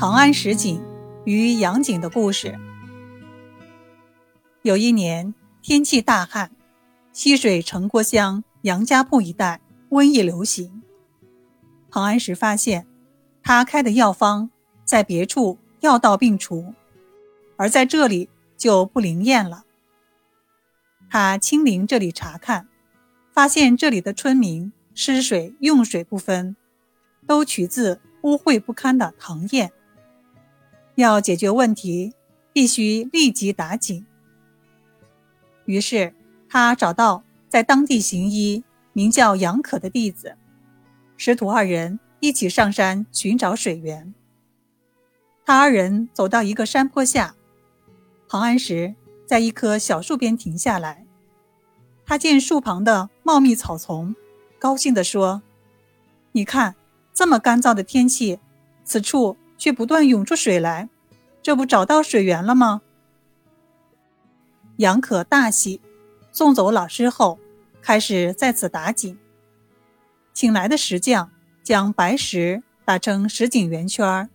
唐安石井与杨景的故事。有一年天气大旱，溪水城郭乡杨家铺一带瘟疫流行。唐安石发现，他开的药方在别处药到病除，而在这里就不灵验了。他亲临这里查看，发现这里的村民吃水用水不分，都取自污秽不堪的唐堰。要解决问题，必须立即打井。于是他找到在当地行医、名叫杨可的弟子，师徒二人一起上山寻找水源。他二人走到一个山坡下，庞安石。在一棵小树边停下来，他见树旁的茂密草丛，高兴地说：“你看，这么干燥的天气，此处却不断涌出水来，这不找到水源了吗？”杨可大喜，送走老师后，开始在此打井。请来的石匠将白石打成石井圆圈，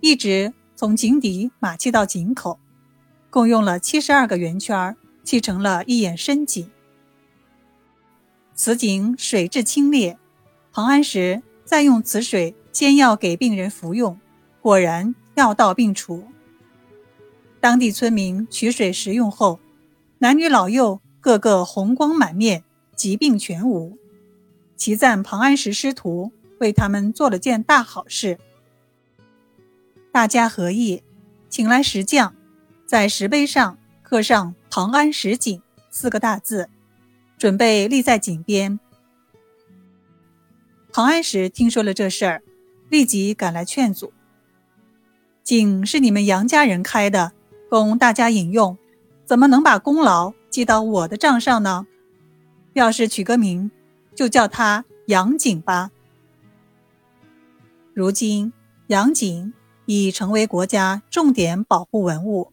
一直从井底码砌到井口。共用了七十二个圆圈，砌成了一眼深井。此井水质清冽，彭安石再用此水煎药给病人服用，果然药到病除。当地村民取水食用后，男女老幼个个红光满面，疾病全无。齐赞庞安石师徒为他们做了件大好事。大家合议，请来石匠。在石碑上刻上“庞安石井”四个大字，准备立在井边。庞安石听说了这事儿，立即赶来劝阻：“井是你们杨家人开的，供大家饮用，怎么能把功劳记到我的账上呢？要是取个名，就叫他杨井吧。”如今，杨井已成为国家重点保护文物。